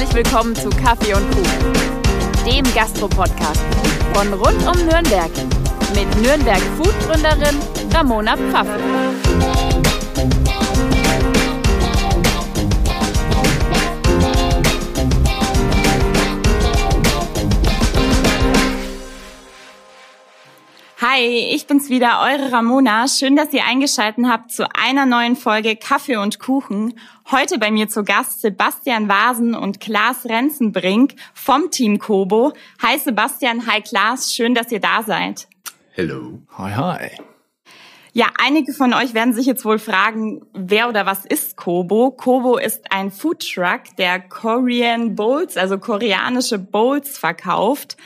Herzlich willkommen zu Kaffee und Kuchen, dem Gastro-Podcast von rund um Nürnberg mit Nürnberg Food-Gründerin Ramona Pfaffel. Hi, ich bin's wieder, eure Ramona. Schön, dass ihr eingeschaltet habt zu einer neuen Folge Kaffee und Kuchen. Heute bei mir zu Gast Sebastian Vasen und Klaas Renzenbrink vom Team Kobo. Hi Sebastian, hi Klaas, schön, dass ihr da seid. Hello. Hi, hi. Ja, einige von euch werden sich jetzt wohl fragen, wer oder was ist Kobo? Kobo ist ein Foodtruck, der Korean Bowls, also koreanische Bowls verkauft.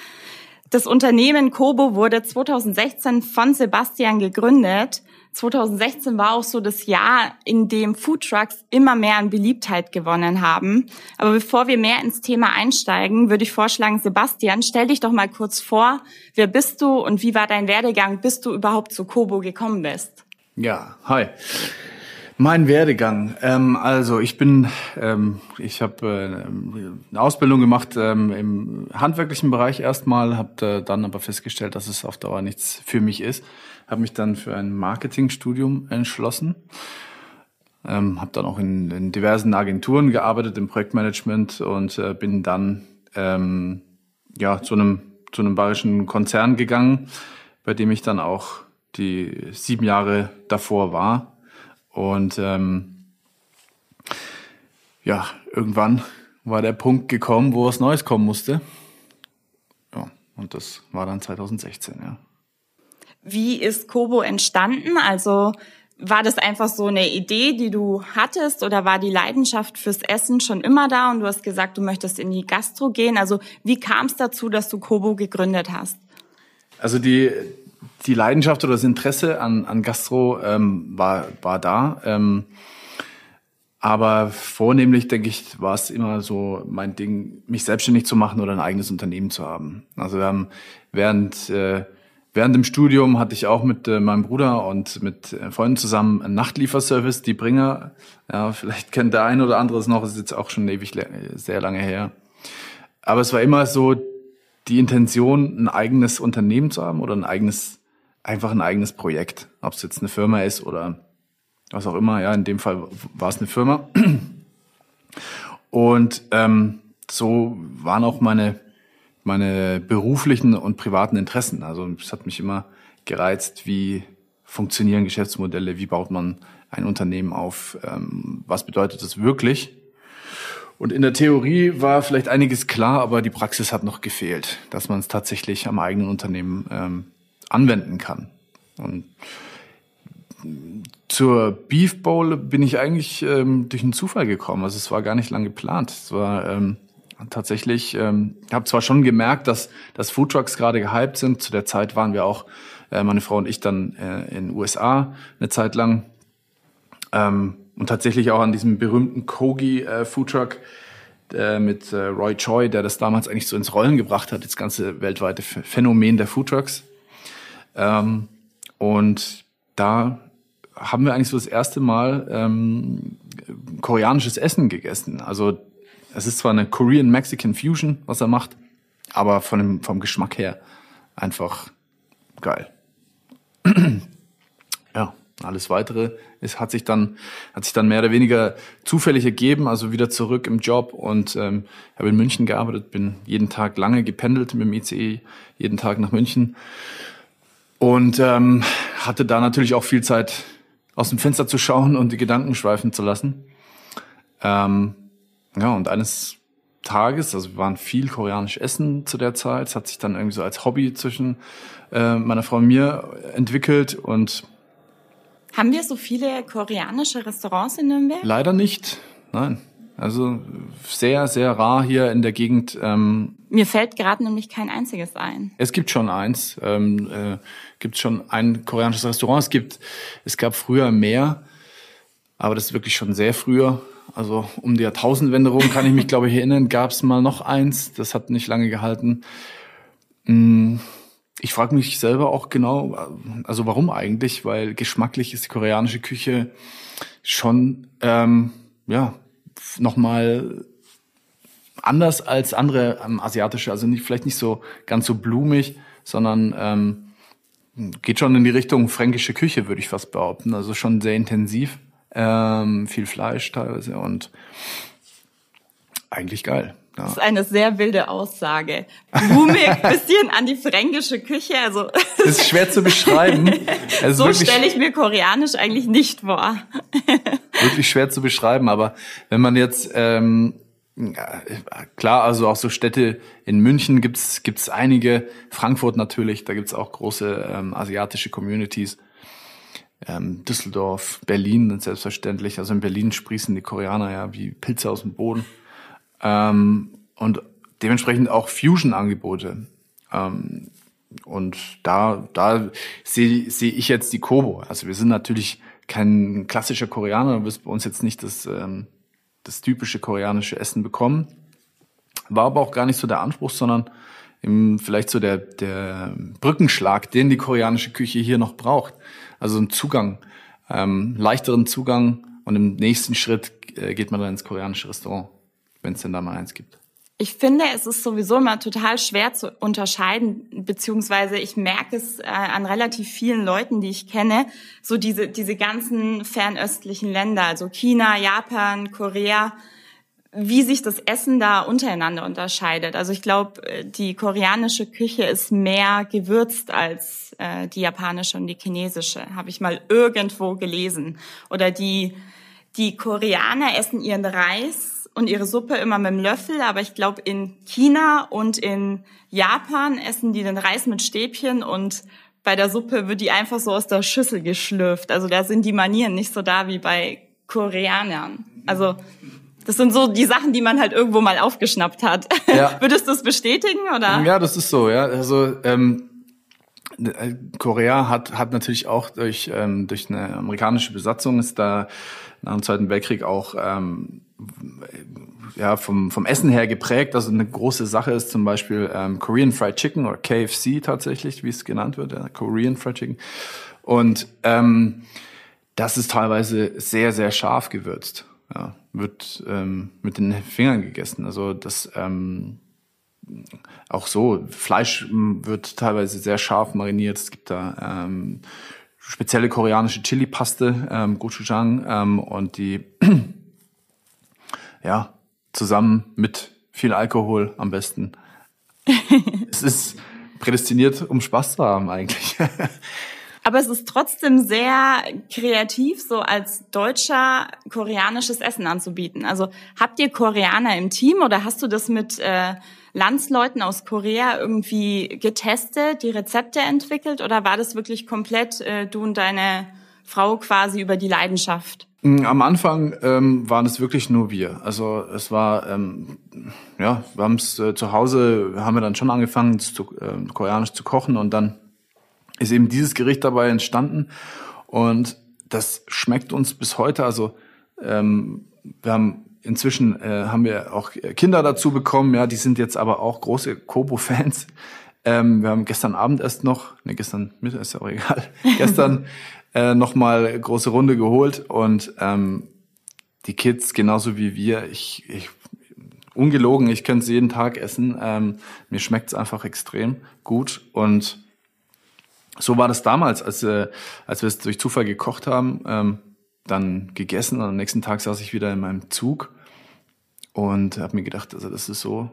Das Unternehmen Kobo wurde 2016 von Sebastian gegründet. 2016 war auch so das Jahr, in dem Foodtrucks immer mehr an Beliebtheit gewonnen haben. Aber bevor wir mehr ins Thema einsteigen, würde ich vorschlagen, Sebastian, stell dich doch mal kurz vor. Wer bist du und wie war dein Werdegang, bis du überhaupt zu Kobo gekommen bist? Ja, hi. Mein Werdegang. Ähm, also ich bin, ähm, ich habe äh, eine Ausbildung gemacht ähm, im handwerklichen Bereich erstmal, habe äh, dann aber festgestellt, dass es auf Dauer nichts für mich ist. Habe mich dann für ein Marketingstudium entschlossen. Ähm, habe dann auch in, in diversen Agenturen gearbeitet im Projektmanagement und äh, bin dann ähm, ja zu einem zu einem bayerischen Konzern gegangen, bei dem ich dann auch die sieben Jahre davor war und ähm, ja, irgendwann war der Punkt gekommen, wo was Neues kommen musste. Ja, und das war dann 2016, ja. Wie ist Kobo entstanden? Also war das einfach so eine Idee, die du hattest oder war die Leidenschaft fürs Essen schon immer da und du hast gesagt, du möchtest in die Gastro gehen? Also wie kam es dazu, dass du Kobo gegründet hast? Also die, die Leidenschaft oder das Interesse an, an Gastro ähm, war, war da. Ähm, aber vornehmlich, denke ich, war es immer so mein Ding, mich selbstständig zu machen oder ein eigenes Unternehmen zu haben. Also wir haben während, äh, während dem Studium hatte ich auch mit äh, meinem Bruder und mit äh, Freunden zusammen einen Nachtlieferservice, die Bringer. Ja, vielleicht kennt der eine oder andere es noch, ist jetzt auch schon ewig sehr lange her. Aber es war immer so die Intention, ein eigenes Unternehmen zu haben oder ein eigenes einfach ein eigenes Projekt. Ob es jetzt eine Firma ist oder was auch immer. Ja, in dem Fall war es eine Firma. Und ähm, so waren auch meine, meine beruflichen und privaten Interessen. Also es hat mich immer gereizt, wie funktionieren Geschäftsmodelle, wie baut man ein Unternehmen auf, ähm, was bedeutet das wirklich. Und in der Theorie war vielleicht einiges klar, aber die Praxis hat noch gefehlt, dass man es tatsächlich am eigenen Unternehmen ähm, anwenden kann. Und zur Beef Bowl bin ich eigentlich ähm, durch einen Zufall gekommen. Also es war gar nicht lang geplant. Es war ähm, tatsächlich, ähm, habe zwar schon gemerkt, dass, dass Foodtrucks gerade gehypt sind. Zu der Zeit waren wir auch, äh, meine Frau und ich, dann äh, in den USA eine Zeit lang. Ähm, und tatsächlich auch an diesem berühmten Kogi äh, Foodtruck äh, mit äh, Roy Choi, der das damals eigentlich so ins Rollen gebracht hat, das ganze weltweite Phänomen der Foodtrucks. Ähm, und da haben wir eigentlich so das erste Mal ähm, koreanisches Essen gegessen. Also es ist zwar eine Korean-Mexican Fusion, was er macht, aber von dem, vom Geschmack her einfach geil. ja, alles weitere es hat sich dann hat sich dann mehr oder weniger zufällig ergeben, also wieder zurück im Job. Und ähm, habe in München gearbeitet, bin jeden Tag lange gependelt mit dem ICE, jeden Tag nach München. Und ähm, hatte da natürlich auch viel Zeit, aus dem Fenster zu schauen und die Gedanken schweifen zu lassen. Ähm, ja, und eines Tages, also wir waren viel koreanisch essen zu der Zeit, es hat sich dann irgendwie so als Hobby zwischen äh, meiner Frau und mir entwickelt. Und haben wir so viele koreanische Restaurants in Nürnberg? Leider nicht, nein. Also sehr, sehr rar hier in der Gegend. Ähm, Mir fällt gerade nämlich kein einziges ein. Es gibt schon eins. Ähm, äh, gibt schon ein koreanisches Restaurant. Es gibt, es gab früher mehr, aber das ist wirklich schon sehr früher. Also um die Jahrtausendwende rum kann ich mich, glaube ich, erinnern, gab es mal noch eins. Das hat nicht lange gehalten. Mm, ich frage mich selber auch genau, also warum eigentlich? Weil geschmacklich ist die koreanische Küche schon ähm, ja nochmal anders als andere ähm, asiatische, also nicht, vielleicht nicht so ganz so blumig, sondern ähm, geht schon in die Richtung fränkische Küche, würde ich fast behaupten. Also schon sehr intensiv, ähm, viel Fleisch teilweise und eigentlich geil. Das ist eine sehr wilde Aussage. Blumig, bisschen an die fränkische Küche. Also das ist schwer zu beschreiben. Also so stelle ich mir koreanisch eigentlich nicht vor. wirklich schwer zu beschreiben, aber wenn man jetzt ähm, ja, klar, also auch so Städte in München gibt's gibt's einige, Frankfurt natürlich, da gibt's auch große ähm, asiatische Communities. Ähm, Düsseldorf, Berlin selbstverständlich. Also in Berlin sprießen die Koreaner ja wie Pilze aus dem Boden. Ähm, und dementsprechend auch Fusion-Angebote. Ähm, und da, da sehe seh ich jetzt die Kobo. Also wir sind natürlich kein klassischer Koreaner, du wirst bei uns jetzt nicht das, ähm, das typische koreanische Essen bekommen. War aber auch gar nicht so der Anspruch, sondern eben vielleicht so der, der Brückenschlag, den die koreanische Küche hier noch braucht. Also ein Zugang, ähm, leichteren Zugang und im nächsten Schritt äh, geht man dann ins koreanische Restaurant wenn es denn da mal eins gibt? Ich finde, es ist sowieso immer total schwer zu unterscheiden, beziehungsweise ich merke es äh, an relativ vielen Leuten, die ich kenne, so diese, diese ganzen fernöstlichen Länder, also China, Japan, Korea, wie sich das Essen da untereinander unterscheidet. Also ich glaube, die koreanische Küche ist mehr gewürzt als äh, die japanische und die chinesische, habe ich mal irgendwo gelesen. Oder die, die Koreaner essen ihren Reis und ihre Suppe immer mit dem Löffel, aber ich glaube, in China und in Japan essen die den Reis mit Stäbchen und bei der Suppe wird die einfach so aus der Schüssel geschlürft. Also da sind die Manieren nicht so da wie bei Koreanern. Also das sind so die Sachen, die man halt irgendwo mal aufgeschnappt hat. Ja. Würdest du es bestätigen oder? Ja, das ist so. Ja, also ähm, Korea hat hat natürlich auch durch ähm, durch eine amerikanische Besatzung ist da nach dem Zweiten Weltkrieg auch ähm, ja, vom, vom Essen her geprägt. Also eine große Sache ist zum Beispiel ähm, Korean Fried Chicken oder KFC tatsächlich, wie es genannt wird, ja, Korean Fried Chicken. Und ähm, das ist teilweise sehr, sehr scharf gewürzt. Ja, wird ähm, mit den Fingern gegessen. Also das ähm, auch so, Fleisch wird teilweise sehr scharf mariniert. Es gibt da ähm, spezielle koreanische Chili-Paste, ähm, Gochujang, ähm, und die ja, zusammen mit viel Alkohol am besten. es ist prädestiniert, um Spaß zu haben eigentlich. Aber es ist trotzdem sehr kreativ, so als Deutscher koreanisches Essen anzubieten. Also habt ihr Koreaner im Team oder hast du das mit äh, Landsleuten aus Korea irgendwie getestet, die Rezepte entwickelt oder war das wirklich komplett äh, du und deine Frau quasi über die Leidenschaft? Mm, am Anfang ähm, waren es wirklich nur wir. Also es war, ähm, ja, wir haben es äh, zu Hause, haben wir dann schon angefangen, zu, äh, koreanisch zu kochen und dann ist eben dieses Gericht dabei entstanden und das schmeckt uns bis heute. Also ähm, wir haben inzwischen äh, haben wir auch Kinder dazu bekommen, ja, die sind jetzt aber auch große Kobo-Fans. Ähm, wir haben gestern Abend erst noch, ne, gestern Mittag ist ja auch egal, gestern äh, nochmal große Runde geholt und ähm, die Kids genauso wie wir, ich, ich ungelogen, ich könnte es jeden Tag essen. Ähm, mir schmeckt es einfach extrem gut und so war das damals, als, äh, als wir es durch Zufall gekocht haben, ähm, dann gegessen und am nächsten Tag saß ich wieder in meinem Zug und habe mir gedacht, also das ist so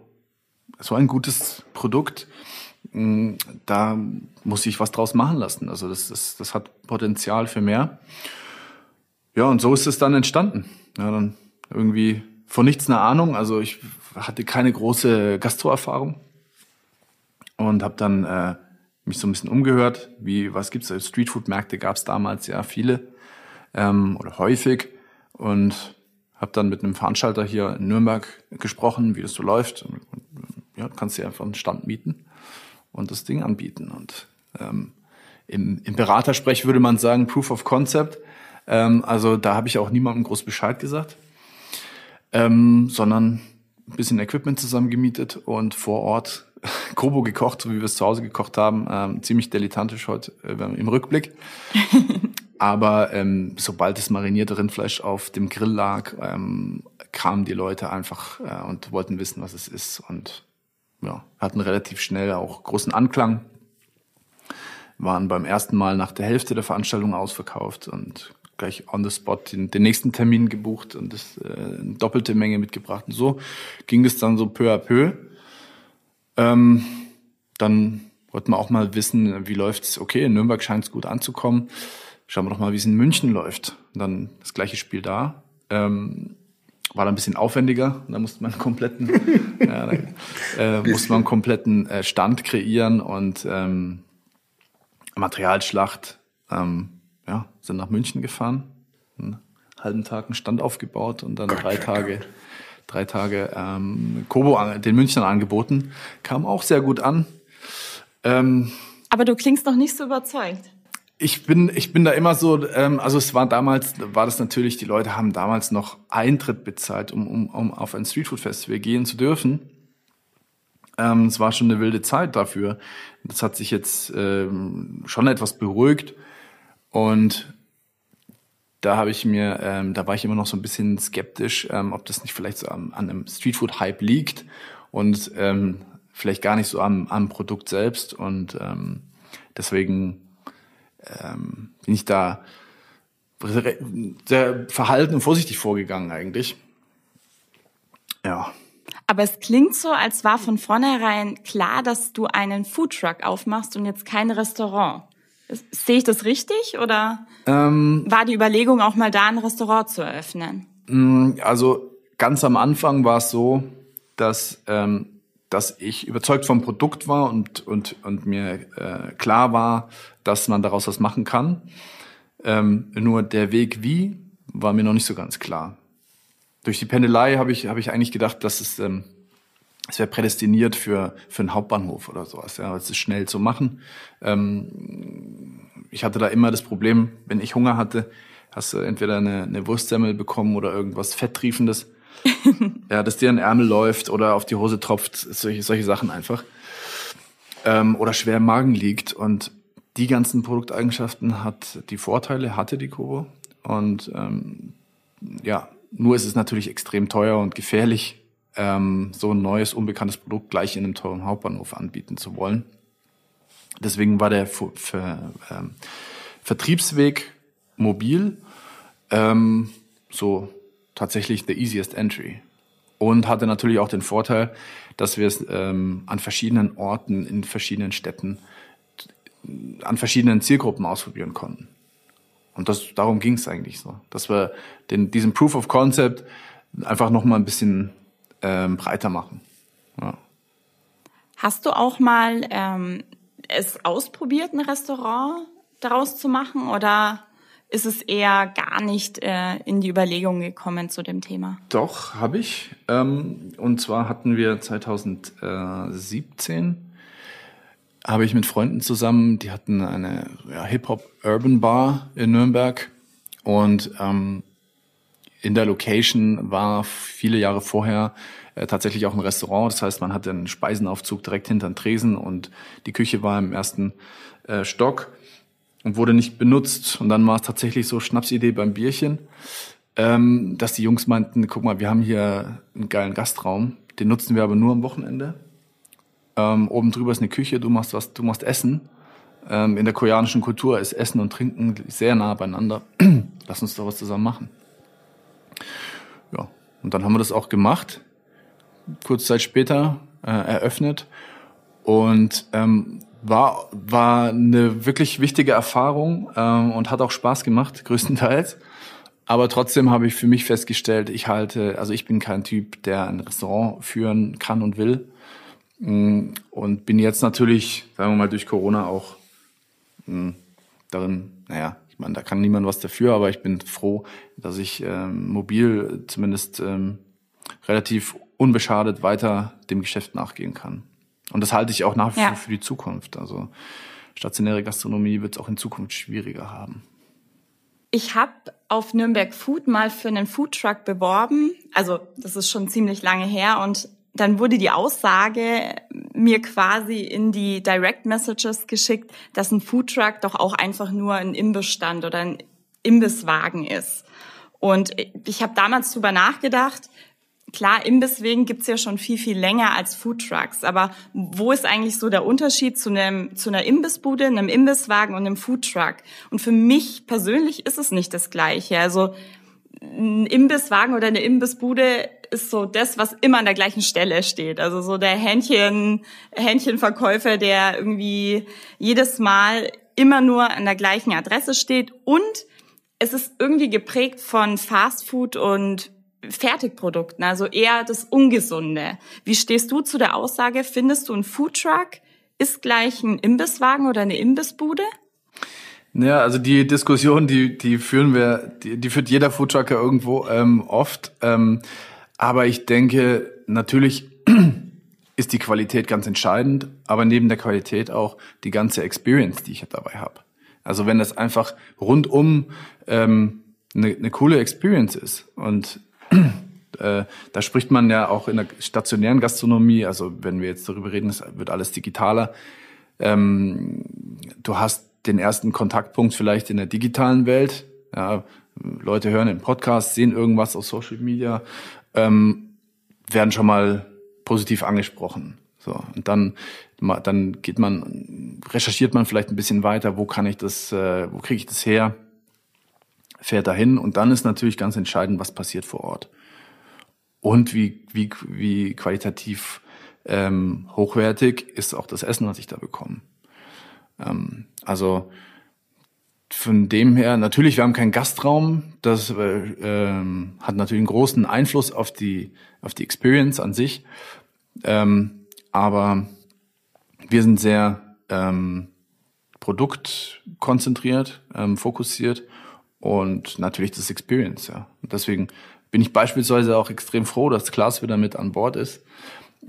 so ein gutes Produkt da muss ich was draus machen lassen. Also das, das, das hat Potenzial für mehr. Ja, und so ist es dann entstanden. Ja, dann irgendwie von nichts eine Ahnung. Also ich hatte keine große Gastroerfahrung und habe dann äh, mich so ein bisschen umgehört. Wie was gibt's? Streetfood-Märkte gab es damals ja viele ähm, oder häufig und habe dann mit einem Veranstalter hier in Nürnberg gesprochen, wie das so läuft. Ja, kannst dir einfach einen Stand mieten und das Ding anbieten. Und ähm, im, im Beratersprech würde man sagen Proof of Concept. Ähm, also da habe ich auch niemandem groß Bescheid gesagt, ähm, sondern ein bisschen Equipment zusammengemietet und vor Ort Kobo gekocht, so wie wir es zu Hause gekocht haben. Ähm, ziemlich dilettantisch heute äh, im Rückblick. Aber ähm, sobald das marinierte Rindfleisch auf dem Grill lag, ähm, kamen die Leute einfach äh, und wollten wissen, was es ist. Und ja, hatten relativ schnell auch großen Anklang. Waren beim ersten Mal nach der Hälfte der Veranstaltung ausverkauft und gleich on the spot den, den nächsten Termin gebucht und das, äh, eine doppelte Menge mitgebracht. Und so ging es dann so peu à peu. Ähm, dann wollten wir auch mal wissen, wie läuft's. Okay, in Nürnberg scheint es gut anzukommen. Schauen wir doch mal, wie es in München läuft. Und dann das gleiche Spiel da. Ähm, war dann ein bisschen aufwendiger. Da musste man einen kompletten, ja, da, äh, musste man einen kompletten äh, Stand kreieren und ähm, Materialschlacht. Ähm, ja, sind nach München gefahren, einen halben Tag einen Stand aufgebaut und dann Gott, drei Tage, Gott. drei Tage ähm, Kobo den Münchnern angeboten. Kam auch sehr gut an. Ähm, Aber du klingst noch nicht so überzeugt. Ich bin, ich bin da immer so, ähm, also es war damals, war das natürlich, die Leute haben damals noch Eintritt bezahlt, um, um, um auf ein Streetfood-Festival gehen zu dürfen. Ähm, es war schon eine wilde Zeit dafür. Das hat sich jetzt ähm, schon etwas beruhigt. Und da habe ich mir, ähm, da war ich immer noch so ein bisschen skeptisch, ähm, ob das nicht vielleicht so am, an einem Streetfood-Hype liegt und ähm, vielleicht gar nicht so am, am Produkt selbst. Und ähm, deswegen ähm, bin ich da sehr verhalten und vorsichtig vorgegangen eigentlich. Ja. Aber es klingt so, als war von vornherein klar, dass du einen Foodtruck aufmachst und jetzt kein Restaurant. Sehe ich das richtig oder ähm, war die Überlegung auch mal da ein Restaurant zu eröffnen? Mm, also ganz am Anfang war es so, dass ähm, dass ich überzeugt vom Produkt war und und und mir äh, klar war, dass man daraus was machen kann. Ähm, nur der Weg wie war mir noch nicht so ganz klar. Durch die Pendelei habe ich habe ich eigentlich gedacht, dass es ähm, es wäre prädestiniert für, für einen Hauptbahnhof oder sowas. Ja, es ist schnell zu machen. Ähm, ich hatte da immer das Problem, wenn ich Hunger hatte, hast du entweder eine, eine Wurstsemmel bekommen oder irgendwas Fetttriefendes. ja, dass dir ein Ärmel läuft oder auf die Hose tropft, solche, solche Sachen einfach. Ähm, oder schwer im Magen liegt. Und die ganzen Produkteigenschaften hat die Vorteile, hatte die Kobo. Und ähm, ja, nur ist es natürlich extrem teuer und gefährlich, ähm, so ein neues, unbekanntes Produkt gleich in einem teuren Hauptbahnhof anbieten zu wollen. Deswegen war der Ver Ver ähm, Vertriebsweg mobil ähm, so tatsächlich the easiest entry. Und hatte natürlich auch den Vorteil, dass wir es ähm, an verschiedenen Orten, in verschiedenen Städten, an verschiedenen Zielgruppen ausprobieren konnten. Und das, darum ging es eigentlich so, dass wir den, diesen Proof of Concept einfach noch mal ein bisschen ähm, breiter machen. Ja. Hast du auch mal ähm, es ausprobiert, ein Restaurant daraus zu machen oder ist es eher gar nicht äh, in die Überlegung gekommen zu dem Thema? Doch, habe ich. Ähm, und zwar hatten wir 2017 habe ich mit Freunden zusammen, die hatten eine ja, Hip-Hop-Urban-Bar in Nürnberg und ähm, in der Location war viele Jahre vorher äh, tatsächlich auch ein Restaurant. Das heißt, man hatte einen Speisenaufzug direkt hinter den Tresen und die Küche war im ersten äh, Stock und wurde nicht benutzt. Und dann war es tatsächlich so Schnapsidee beim Bierchen, ähm, dass die Jungs meinten, guck mal, wir haben hier einen geilen Gastraum, den nutzen wir aber nur am Wochenende. Ähm, oben drüber ist eine Küche, du machst was, du machst Essen. Ähm, in der koreanischen Kultur ist Essen und Trinken sehr nah beieinander. Lass uns doch was zusammen machen. Ja, und dann haben wir das auch gemacht. Kurz Zeit später äh, eröffnet und ähm, war war eine wirklich wichtige Erfahrung ähm, und hat auch Spaß gemacht größtenteils. Aber trotzdem habe ich für mich festgestellt, ich halte, also ich bin kein Typ, der ein Restaurant führen kann und will. Mm, und bin jetzt natürlich, sagen wir mal, durch Corona auch mh, mm, darin, naja, meine, da kann niemand was dafür, aber ich bin froh, dass ich ähm, mobil zumindest ähm, relativ unbeschadet weiter dem Geschäft nachgehen kann. Und das halte ich auch nach wie vor ja. für die Zukunft. Also stationäre Gastronomie wird es auch in Zukunft schwieriger haben. Ich habe auf Nürnberg Food mal für einen Foodtruck beworben. Also das ist schon ziemlich lange her und dann wurde die Aussage mir quasi in die Direct Messages geschickt, dass ein Foodtruck doch auch einfach nur ein Imbissstand oder ein Imbisswagen ist. Und ich habe damals drüber nachgedacht, klar, Imbiss wegen gibt's ja schon viel, viel länger als Foodtrucks. Aber wo ist eigentlich so der Unterschied zu, einem, zu einer Imbissbude, einem Imbisswagen und einem Foodtruck? Und für mich persönlich ist es nicht das Gleiche. Also ein Imbisswagen oder eine Imbissbude ist so das, was immer an der gleichen Stelle steht. Also so der Hähnchen, Hähnchenverkäufer, der irgendwie jedes Mal immer nur an der gleichen Adresse steht und es ist irgendwie geprägt von Fastfood und Fertigprodukten, also eher das Ungesunde. Wie stehst du zu der Aussage, findest du ein Foodtruck ist gleich ein Imbisswagen oder eine Imbissbude? Ja, also die Diskussion, die, die führen wir, die, die führt jeder Foodtrucker irgendwo ähm, oft. Ähm, aber ich denke, natürlich ist die Qualität ganz entscheidend, aber neben der Qualität auch die ganze Experience, die ich dabei habe. Also wenn das einfach rundum ähm, eine, eine coole Experience ist und da spricht man ja auch in der stationären Gastronomie, also wenn wir jetzt darüber reden, es wird alles digitaler. Ähm, du hast den ersten Kontaktpunkt vielleicht in der digitalen Welt. Ja, Leute hören den Podcast, sehen irgendwas auf Social Media, ähm, werden schon mal positiv angesprochen. So und dann dann geht man recherchiert man vielleicht ein bisschen weiter, wo kann ich das, äh, wo kriege ich das her? Fährt dahin und dann ist natürlich ganz entscheidend, was passiert vor Ort. Und wie, wie, wie qualitativ ähm, hochwertig ist auch das Essen, was ich da bekomme. Ähm, also von dem her, natürlich, wir haben keinen Gastraum, das äh, ähm, hat natürlich einen großen Einfluss auf die, auf die Experience an sich, ähm, aber wir sind sehr ähm, produktkonzentriert, ähm, fokussiert und natürlich das Experience, ja. Und deswegen bin ich beispielsweise auch extrem froh, dass Klaas wieder mit an Bord ist,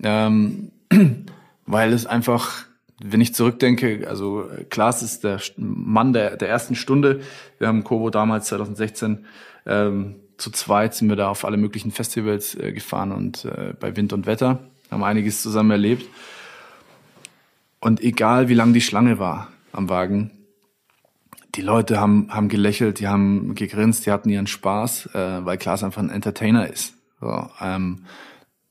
ähm, weil es einfach, wenn ich zurückdenke, also Klaas ist der Mann der, der ersten Stunde. Wir haben Kobo damals 2016 ähm, zu zweit sind wir da auf alle möglichen Festivals äh, gefahren und äh, bei Wind und Wetter haben einiges zusammen erlebt. Und egal wie lang die Schlange war am Wagen, die Leute haben, haben gelächelt, die haben gegrinst, die hatten ihren Spaß, äh, weil Klaas einfach ein Entertainer ist. So, ähm,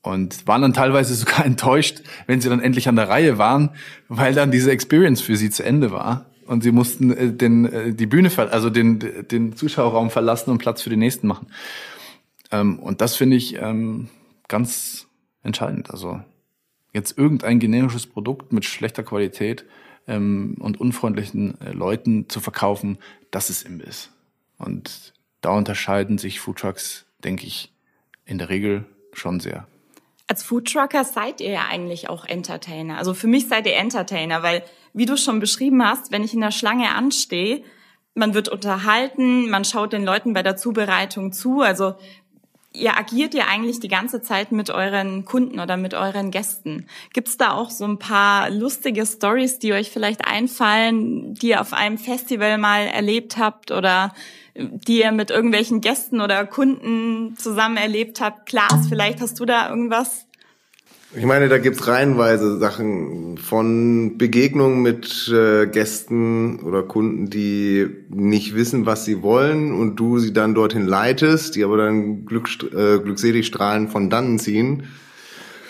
und waren dann teilweise sogar enttäuscht, wenn sie dann endlich an der Reihe waren, weil dann diese Experience für sie zu Ende war und sie mussten äh, den äh, die Bühne also den den Zuschauerraum verlassen und Platz für den nächsten machen. Ähm, und das finde ich ähm, ganz entscheidend. Also jetzt irgendein generisches Produkt mit schlechter Qualität ähm, und unfreundlichen äh, Leuten zu verkaufen, das ist Imbiss. Und da unterscheiden sich Foodtrucks, denke ich, in der Regel schon sehr. Als Foodtrucker seid ihr ja eigentlich auch Entertainer. Also für mich seid ihr Entertainer, weil, wie du schon beschrieben hast, wenn ich in der Schlange anstehe, man wird unterhalten, man schaut den Leuten bei der Zubereitung zu. Also ihr agiert ja eigentlich die ganze Zeit mit euren Kunden oder mit euren Gästen. Gibt's da auch so ein paar lustige Stories, die euch vielleicht einfallen, die ihr auf einem Festival mal erlebt habt oder die ihr mit irgendwelchen Gästen oder Kunden zusammen erlebt habt? Klaas, vielleicht hast du da irgendwas? Ich meine, da gibt's reihenweise Sachen von Begegnungen mit äh, Gästen oder Kunden, die nicht wissen, was sie wollen und du sie dann dorthin leitest, die aber dann glück, äh, glückselig strahlend von dannen ziehen,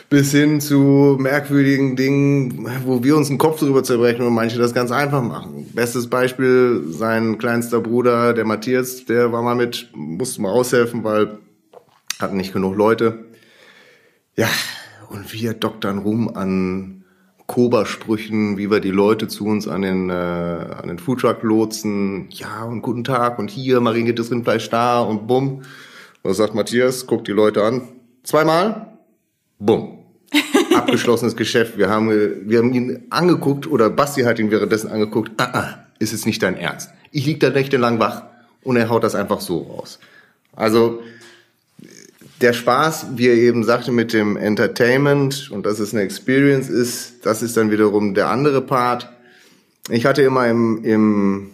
bis hin zu merkwürdigen Dingen, wo wir uns einen Kopf drüber zerbrechen und manche das ganz einfach machen. Bestes Beispiel, sein kleinster Bruder, der Matthias, der war mal mit, musste mal aushelfen, weil hatten nicht genug Leute. Ja, und wir doktern rum an Kobersprüchen, wie wir die Leute zu uns an den, äh, an den Foodtruck lotsen. Ja, und guten Tag und hier, mariniertes Rindfleisch da und bumm. Dann sagt Matthias, guckt die Leute an. Zweimal? Bumm. Abgeschlossenes Geschäft. Wir haben, wir haben ihn angeguckt oder Basti hat ihn währenddessen angeguckt. Ah, ah, ist es nicht dein Ernst? Ich lieg da nächtelang wach und er haut das einfach so raus. Also, der Spaß, wie er eben sagte, mit dem Entertainment und dass es eine Experience ist, das ist dann wiederum der andere Part. Ich hatte immer im, im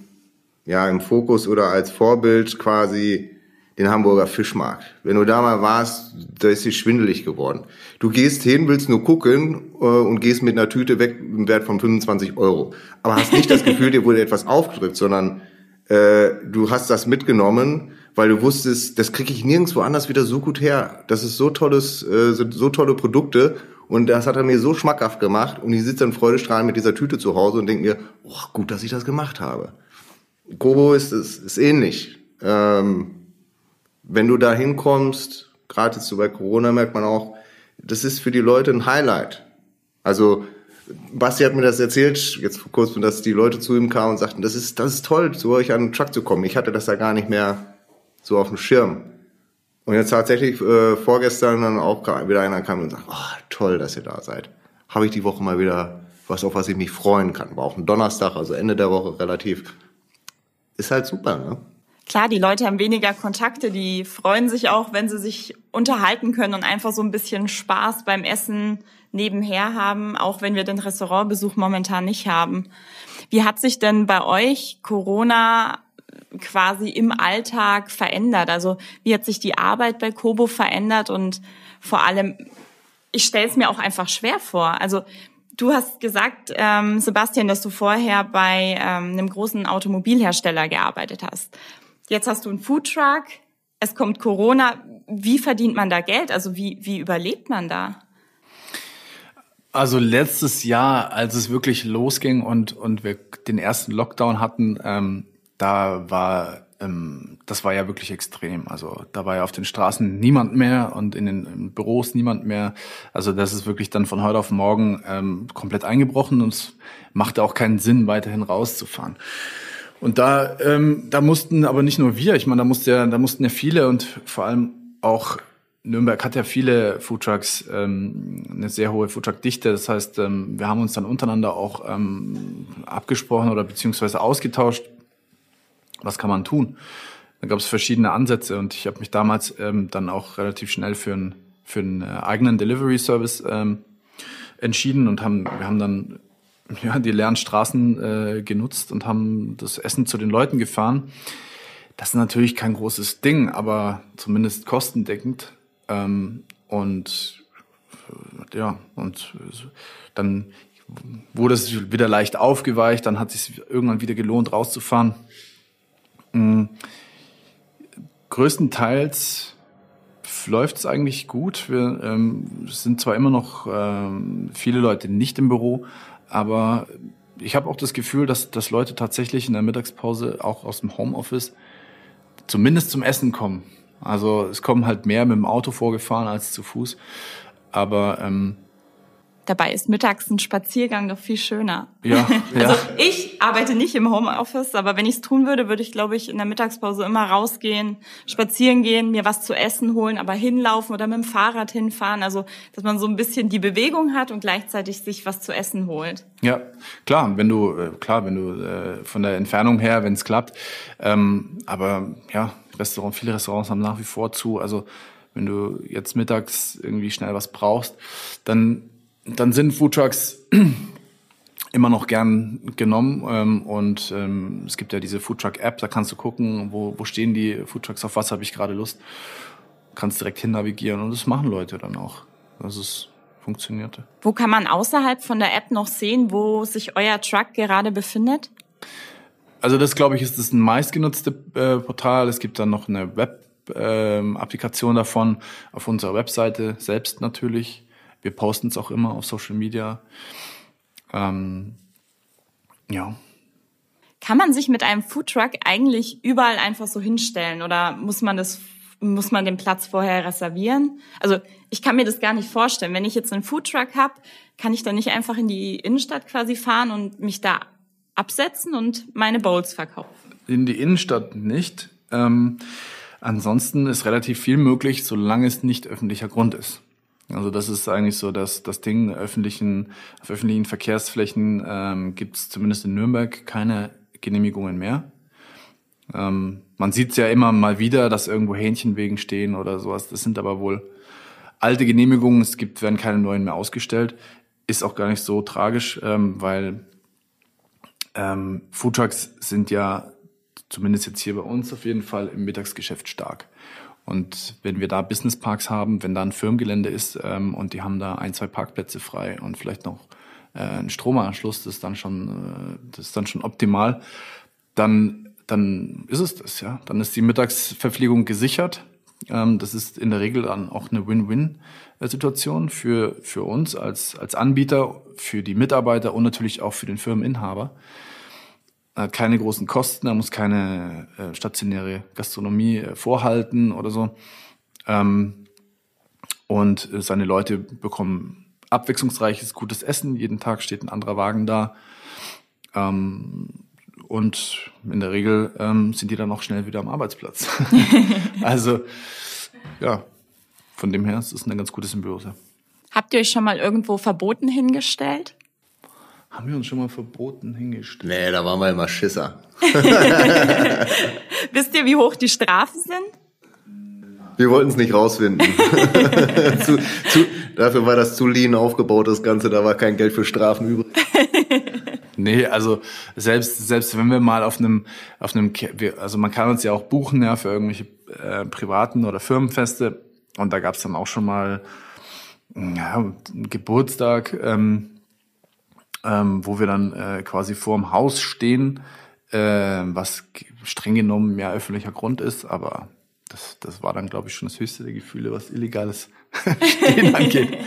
ja im Fokus oder als Vorbild quasi den Hamburger Fischmarkt. Wenn du da mal warst, da ist sie schwindelig geworden. Du gehst hin, willst nur gucken äh, und gehst mit einer Tüte weg im Wert von 25 Euro. Aber hast nicht das Gefühl, dir wurde etwas aufgedrückt, sondern äh, du hast das mitgenommen, weil du wusstest, das kriege ich nirgendwo anders wieder so gut her. Das ist so tolles, äh, so tolle Produkte und das hat er mir so schmackhaft gemacht und ich sitze dann freudestrahlend mit dieser Tüte zu Hause und denke mir, oh, gut, dass ich das gemacht habe. Kobo ist, ist, ist ähnlich. Ähm, wenn du da hinkommst, gerade jetzt so bei Corona merkt man auch, das ist für die Leute ein Highlight. Also Basti hat mir das erzählt, jetzt vor kurzem, dass die Leute zu ihm kamen und sagten, das ist, das ist toll, zu euch an den Truck zu kommen. Ich hatte das ja gar nicht mehr so auf dem Schirm. Und jetzt tatsächlich äh, vorgestern dann auch wieder einer kam und sagt, oh, toll, dass ihr da seid. Habe ich die Woche mal wieder was, auf was ich mich freuen kann. War auch ein Donnerstag, also Ende der Woche relativ. Ist halt super, ne? Klar, die Leute haben weniger Kontakte, die freuen sich auch, wenn sie sich unterhalten können und einfach so ein bisschen Spaß beim Essen nebenher haben, auch wenn wir den Restaurantbesuch momentan nicht haben. Wie hat sich denn bei euch Corona quasi im Alltag verändert? Also wie hat sich die Arbeit bei Kobo verändert und vor allem, ich stelle es mir auch einfach schwer vor. Also du hast gesagt, ähm, Sebastian, dass du vorher bei ähm, einem großen Automobilhersteller gearbeitet hast. Jetzt hast du einen Foodtruck, es kommt Corona. Wie verdient man da Geld? Also wie, wie überlebt man da? Also letztes Jahr, als es wirklich losging und, und wir den ersten Lockdown hatten, ähm, da war ähm, das war ja wirklich extrem. Also da war ja auf den Straßen niemand mehr und in den Büros niemand mehr. Also das ist wirklich dann von heute auf morgen ähm, komplett eingebrochen und es machte auch keinen Sinn, weiterhin rauszufahren. Und da, ähm, da mussten aber nicht nur wir, ich meine, da musste ja, da mussten ja viele und vor allem auch Nürnberg hat ja viele Foodtrucks, ähm, eine sehr hohe Foodtruck-Dichte. Das heißt, ähm, wir haben uns dann untereinander auch ähm, abgesprochen oder beziehungsweise ausgetauscht. Was kann man tun? Da gab es verschiedene Ansätze und ich habe mich damals ähm, dann auch relativ schnell für einen für einen äh, eigenen Delivery-Service ähm, entschieden und haben wir haben dann ja, die leeren Straßen äh, genutzt und haben das Essen zu den Leuten gefahren. Das ist natürlich kein großes Ding, aber zumindest kostendeckend. Ähm, und äh, ja, und dann wurde es wieder leicht aufgeweicht, dann hat es sich irgendwann wieder gelohnt, rauszufahren. Mhm. Größtenteils läuft es eigentlich gut. Wir ähm, sind zwar immer noch ähm, viele Leute nicht im Büro, aber ich habe auch das Gefühl, dass, dass Leute tatsächlich in der Mittagspause auch aus dem Homeoffice zumindest zum Essen kommen. Also es kommen halt mehr mit dem Auto vorgefahren als zu Fuß. Aber ähm, Dabei ist mittags ein Spaziergang doch viel schöner. Ja, ja. Also ich arbeite nicht im Homeoffice, aber wenn ich es tun würde, würde ich, glaube ich, in der Mittagspause immer rausgehen, spazieren gehen, mir was zu essen holen, aber hinlaufen oder mit dem Fahrrad hinfahren. Also, dass man so ein bisschen die Bewegung hat und gleichzeitig sich was zu essen holt. Ja, klar, wenn du, äh, klar, wenn du äh, von der Entfernung her, wenn es klappt. Ähm, aber ja, Restaurant, viele Restaurants haben nach wie vor zu. Also wenn du jetzt mittags irgendwie schnell was brauchst, dann dann sind Foodtrucks immer noch gern genommen ähm, und ähm, es gibt ja diese Foodtruck-App, da kannst du gucken, wo, wo stehen die Foodtrucks, auf was habe ich gerade Lust, kannst direkt hin navigieren und das machen Leute dann auch. Das ist funktionierte. Wo kann man außerhalb von der App noch sehen, wo sich euer Truck gerade befindet? Also das glaube ich ist das meistgenutzte äh, Portal. Es gibt dann noch eine Web-Applikation ähm, davon auf unserer Webseite selbst natürlich. Wir posten es auch immer auf Social Media. Ähm, ja. Kann man sich mit einem Foodtruck eigentlich überall einfach so hinstellen oder muss man das muss man den Platz vorher reservieren? Also ich kann mir das gar nicht vorstellen. Wenn ich jetzt einen Foodtruck habe, kann ich dann nicht einfach in die Innenstadt quasi fahren und mich da absetzen und meine Bowls verkaufen? In die Innenstadt nicht. Ähm, ansonsten ist relativ viel möglich, solange es nicht öffentlicher Grund ist. Also das ist eigentlich so dass das Ding. Öffentlichen, auf öffentlichen Verkehrsflächen ähm, gibt es zumindest in Nürnberg keine Genehmigungen mehr. Ähm, man sieht es ja immer mal wieder, dass irgendwo Hähnchenwegen stehen oder sowas. Das sind aber wohl alte Genehmigungen. Es gibt, werden keine neuen mehr ausgestellt. Ist auch gar nicht so tragisch, ähm, weil ähm, Foodtrucks sind ja zumindest jetzt hier bei uns auf jeden Fall im Mittagsgeschäft stark. Und wenn wir da Businessparks haben, wenn da ein Firmengelände ist ähm, und die haben da ein, zwei Parkplätze frei und vielleicht noch äh, einen Stromanschluss, das ist dann schon, äh, das ist dann schon optimal, dann, dann ist es das, ja. Dann ist die Mittagsverpflegung gesichert. Ähm, das ist in der Regel dann auch eine Win-Win-Situation für, für uns als, als Anbieter, für die Mitarbeiter und natürlich auch für den Firmeninhaber hat keine großen Kosten, er muss keine äh, stationäre Gastronomie äh, vorhalten oder so. Ähm, und äh, seine Leute bekommen abwechslungsreiches, gutes Essen. Jeden Tag steht ein anderer Wagen da. Ähm, und in der Regel ähm, sind die dann auch schnell wieder am Arbeitsplatz. also, ja, von dem her ist es eine ganz gute Symbiose. Habt ihr euch schon mal irgendwo verboten hingestellt? Haben wir uns schon mal verboten hingestellt? Nee, da waren wir immer Schisser. Wisst ihr, wie hoch die Strafen sind? Wir wollten es nicht rausfinden. zu, zu, dafür war das zu lean aufgebaut, das Ganze. Da war kein Geld für Strafen übrig. nee, also selbst, selbst wenn wir mal auf einem, auf einem, also man kann uns ja auch buchen, ja, für irgendwelche äh, privaten oder Firmenfeste. Und da gab es dann auch schon mal ja, einen Geburtstag. Ähm, ähm, wo wir dann äh, quasi vorm Haus stehen, äh, was streng genommen ja öffentlicher Grund ist, aber das, das war dann, glaube ich, schon das höchste der Gefühle, was illegales Stehen angeht.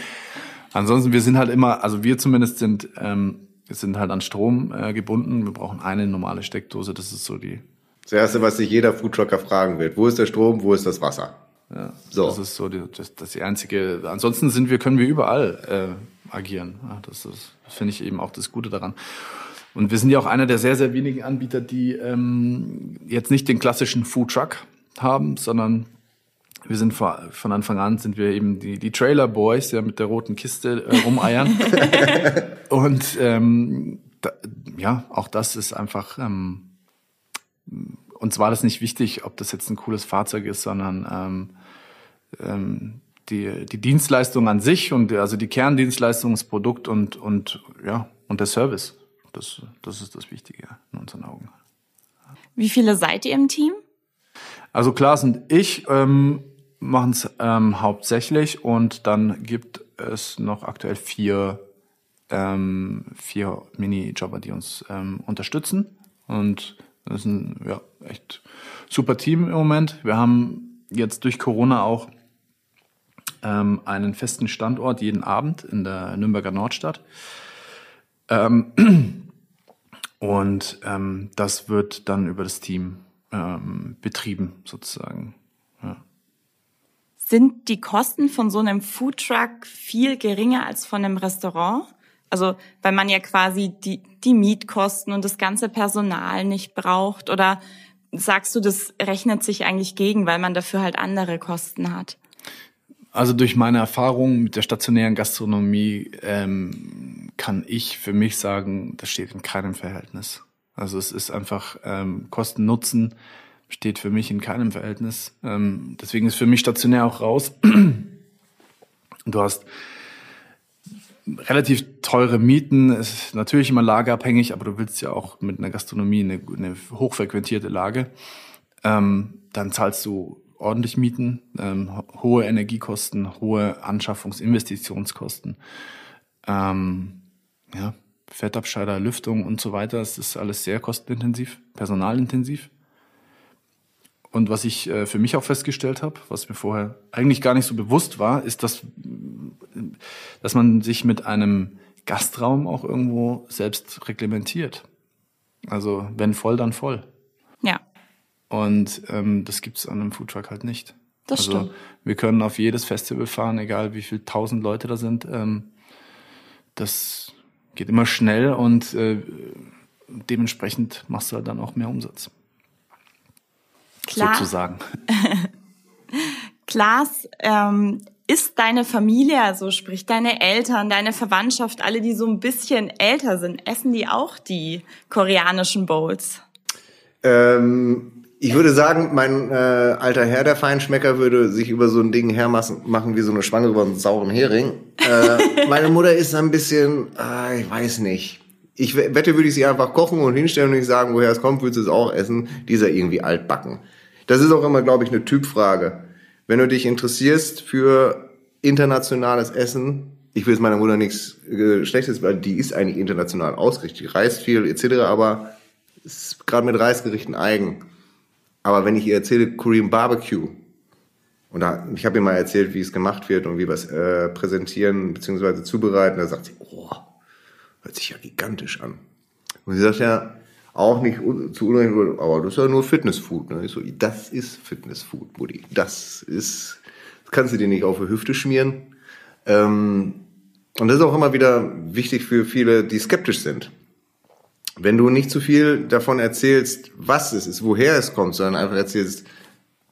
Ansonsten, wir sind halt immer, also wir zumindest sind, ähm, sind halt an Strom äh, gebunden. Wir brauchen eine normale Steckdose, das ist so die. Das Erste, was sich jeder Foodtrucker fragen wird, wo ist der Strom, wo ist das Wasser? Ja, so. Das ist so die, das, das die einzige. Ansonsten sind wir, können wir überall äh, agieren. Ja, das ist, das finde ich eben auch das Gute daran. Und wir sind ja auch einer der sehr, sehr wenigen Anbieter, die ähm, jetzt nicht den klassischen Food Truck haben, sondern wir sind vor, von Anfang an sind wir eben die, die Trailer Boys, ja mit der roten Kiste äh, rumeiern. Und ähm, da, ja, auch das ist einfach ähm, uns war das nicht wichtig, ob das jetzt ein cooles Fahrzeug ist, sondern ähm, ähm, die, die Dienstleistung an sich und also die Kerndienstleistung, das Produkt und, und, ja, und der Service. Das, das ist das Wichtige in unseren Augen. Wie viele seid ihr im Team? Also Klaas und ich ähm, machen es ähm, hauptsächlich und dann gibt es noch aktuell vier, ähm, vier Mini-Jobber, die uns ähm, unterstützen. Und das ist ein ja, echt super Team im Moment. Wir haben jetzt durch Corona auch ähm, einen festen Standort jeden Abend in der Nürnberger Nordstadt. Ähm, und ähm, das wird dann über das Team ähm, betrieben, sozusagen. Ja. Sind die Kosten von so einem Foodtruck viel geringer als von einem Restaurant? Also, weil man ja quasi die, die Mietkosten und das ganze Personal nicht braucht oder sagst du, das rechnet sich eigentlich gegen, weil man dafür halt andere Kosten hat? Also durch meine Erfahrung mit der stationären Gastronomie ähm, kann ich für mich sagen, das steht in keinem Verhältnis. Also es ist einfach ähm, Kosten-Nutzen steht für mich in keinem Verhältnis. Ähm, deswegen ist für mich stationär auch raus. Du hast relativ teure Mieten, ist natürlich immer lageabhängig, aber du willst ja auch mit einer Gastronomie eine, eine hochfrequentierte Lage. Ähm, dann zahlst du ordentlich Mieten, ähm, hohe Energiekosten, hohe Anschaffungsinvestitionskosten, ähm, ja, Fettabscheider, Lüftung und so weiter. Es ist alles sehr kostenintensiv, personalintensiv. Und was ich äh, für mich auch festgestellt habe, was mir vorher eigentlich gar nicht so bewusst war, ist, dass, dass man sich mit einem Gastraum auch irgendwo selbst reglementiert. Also wenn voll, dann voll. Ja. Und ähm, das gibt's an einem Foodtruck halt nicht. Das also, stimmt. Wir können auf jedes Festival fahren, egal wie viel tausend Leute da sind. Ähm, das geht immer schnell und äh, dementsprechend machst du halt dann auch mehr Umsatz. Klar. sozusagen. Klaas, ähm, ist deine Familie, also sprich deine Eltern, deine Verwandtschaft, alle, die so ein bisschen älter sind, essen die auch die koreanischen Bowls? Ähm, ich würde sagen, mein äh, alter Herr, der Feinschmecker, würde sich über so ein Ding hermachen wie so eine Schwange über einen sauren Hering. Äh, meine Mutter ist ein bisschen, äh, ich weiß nicht, Ich wette, würde ich sie einfach kochen und hinstellen und nicht sagen, woher es kommt, würdest du es auch essen. Die ist ja irgendwie altbacken. Das ist auch immer, glaube ich, eine Typfrage. Wenn du dich interessierst für internationales Essen, ich will jetzt meiner Mutter nichts äh, Schlechtes, weil die ist eigentlich international ausgerichtet, die reist viel etc., aber ist gerade mit Reisgerichten eigen. Aber wenn ich ihr erzähle Korean Barbecue, und da, ich habe ihr mal erzählt, wie es gemacht wird und wie wir es äh, präsentieren bzw. zubereiten, da sagt sie, oh, hört sich ja gigantisch an. Und sie sagt ja, auch nicht zu Unrecht, aber das ist ja nur Fitnessfood. Ne? Ich so, das ist Fitnessfood, Buddy. Das ist, das kannst du dir nicht auf die Hüfte schmieren. Ähm, und das ist auch immer wieder wichtig für viele, die skeptisch sind. Wenn du nicht zu viel davon erzählst, was es ist, woher es kommt, sondern einfach erzählst,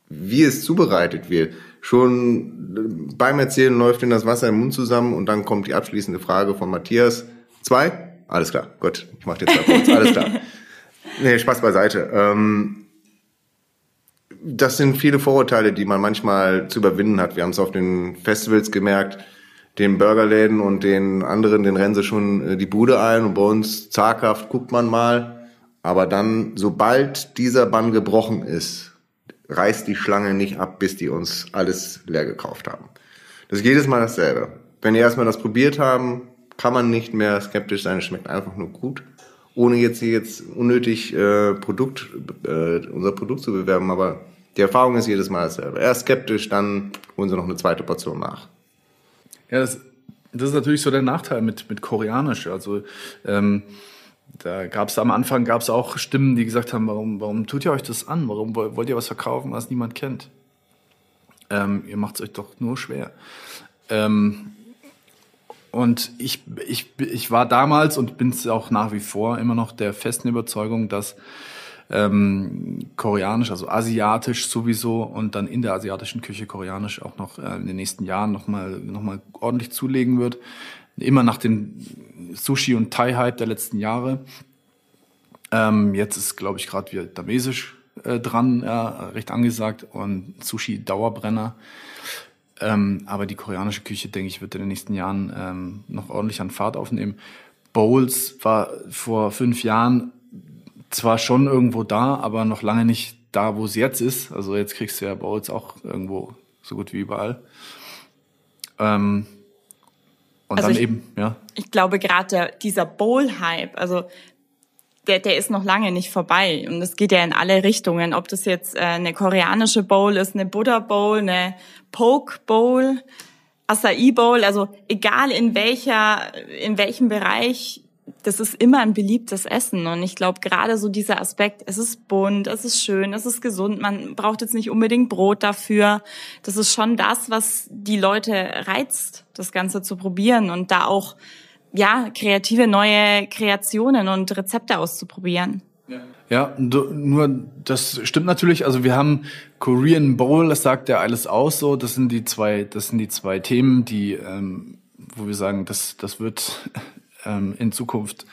wie es zubereitet wird, schon beim Erzählen läuft in das Wasser im Mund zusammen und dann kommt die abschließende Frage von Matthias. Zwei? Alles klar, gut, ich mach jetzt mal kurz, alles klar. Nee, Spaß beiseite. Ähm, das sind viele Vorurteile, die man manchmal zu überwinden hat. Wir haben es auf den Festivals gemerkt, den Burgerläden und den anderen, den rennen sie schon äh, die Bude ein und bei uns zaghaft guckt man mal. Aber dann, sobald dieser Bann gebrochen ist, reißt die Schlange nicht ab, bis die uns alles leer gekauft haben. Das ist jedes Mal dasselbe. Wenn die erstmal das probiert haben, kann man nicht mehr skeptisch sein, es schmeckt einfach nur gut ohne jetzt hier jetzt unnötig äh, Produkt, äh, unser Produkt zu bewerben, aber die Erfahrung ist jedes Mal dasselbe. Erst skeptisch, dann holen sie noch eine zweite Portion nach. Ja, das, das ist natürlich so der Nachteil mit, mit Koreanisch. Also ähm, da gab es am Anfang gab's auch Stimmen, die gesagt haben, warum, warum tut ihr euch das an? Warum wollt ihr was verkaufen, was niemand kennt? Ähm, ihr macht es euch doch nur schwer. Ähm, und ich, ich, ich war damals und bin es auch nach wie vor immer noch der festen Überzeugung, dass ähm, koreanisch, also asiatisch sowieso und dann in der asiatischen Küche koreanisch auch noch äh, in den nächsten Jahren nochmal noch mal ordentlich zulegen wird. Immer nach dem Sushi- und Thai-Hype der letzten Jahre. Ähm, jetzt ist, glaube ich, gerade vietnamesisch äh, dran, ja, recht angesagt und Sushi-Dauerbrenner. Ähm, aber die koreanische Küche, denke ich, wird in den nächsten Jahren ähm, noch ordentlich an Fahrt aufnehmen. Bowls war vor fünf Jahren zwar schon irgendwo da, aber noch lange nicht da, wo es jetzt ist. Also jetzt kriegst du ja Bowls auch irgendwo so gut wie überall. Ähm, und also dann ich, eben, ja. Ich glaube gerade dieser Bowl-Hype, also der, der ist noch lange nicht vorbei. Und es geht ja in alle Richtungen. Ob das jetzt äh, eine koreanische Bowl ist, eine Buddha Bowl, eine Poke Bowl, Acai Bowl, also egal in welcher, in welchem Bereich, das ist immer ein beliebtes Essen. Und ich glaube, gerade so dieser Aspekt, es ist bunt, es ist schön, es ist gesund, man braucht jetzt nicht unbedingt Brot dafür. Das ist schon das, was die Leute reizt, das Ganze zu probieren und da auch ja, kreative neue Kreationen und Rezepte auszuprobieren. Ja, nur das stimmt natürlich. Also wir haben Korean Bowl, das sagt ja alles aus. So, das sind die zwei, das sind die zwei Themen, die, ähm, wo wir sagen, das, das wird ähm, in Zukunft